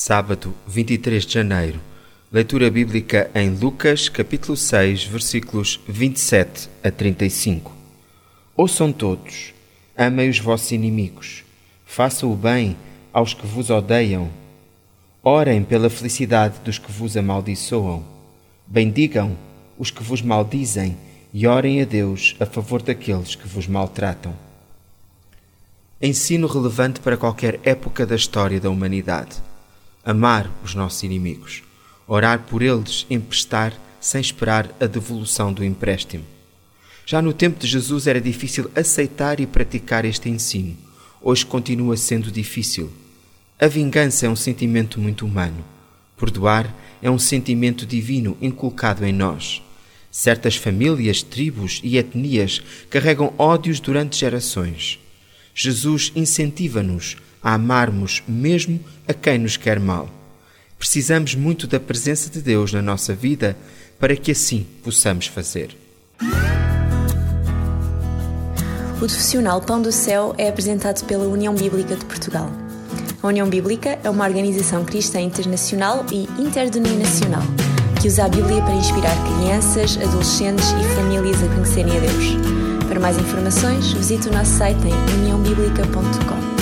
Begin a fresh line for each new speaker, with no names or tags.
Sábado, 23 de janeiro. Leitura bíblica em Lucas, capítulo 6, versículos 27 a 35. Ouçam todos, amem os vossos inimigos, façam o bem aos que vos odeiam, orem pela felicidade dos que vos amaldiçoam, bendigam os que vos maldizem e orem a Deus a favor daqueles que vos maltratam. Ensino relevante para qualquer época da história da humanidade amar os nossos inimigos, orar por eles, emprestar sem esperar a devolução do empréstimo. Já no tempo de Jesus era difícil aceitar e praticar este ensino. Hoje continua sendo difícil. A vingança é um sentimento muito humano. Perdoar é um sentimento divino inculcado em nós. Certas famílias, tribos e etnias carregam ódios durante gerações. Jesus incentiva-nos a amarmos mesmo a quem nos quer mal. Precisamos muito da presença de Deus na nossa vida para que assim possamos fazer.
O profissional Pão do Céu é apresentado pela União Bíblica de Portugal. A União Bíblica é uma organização cristã internacional e interdenominacional que usa a Bíblia para inspirar crianças, adolescentes e famílias a conhecerem a Deus. Para mais informações, visite o nosso site em uniãobíblica.com.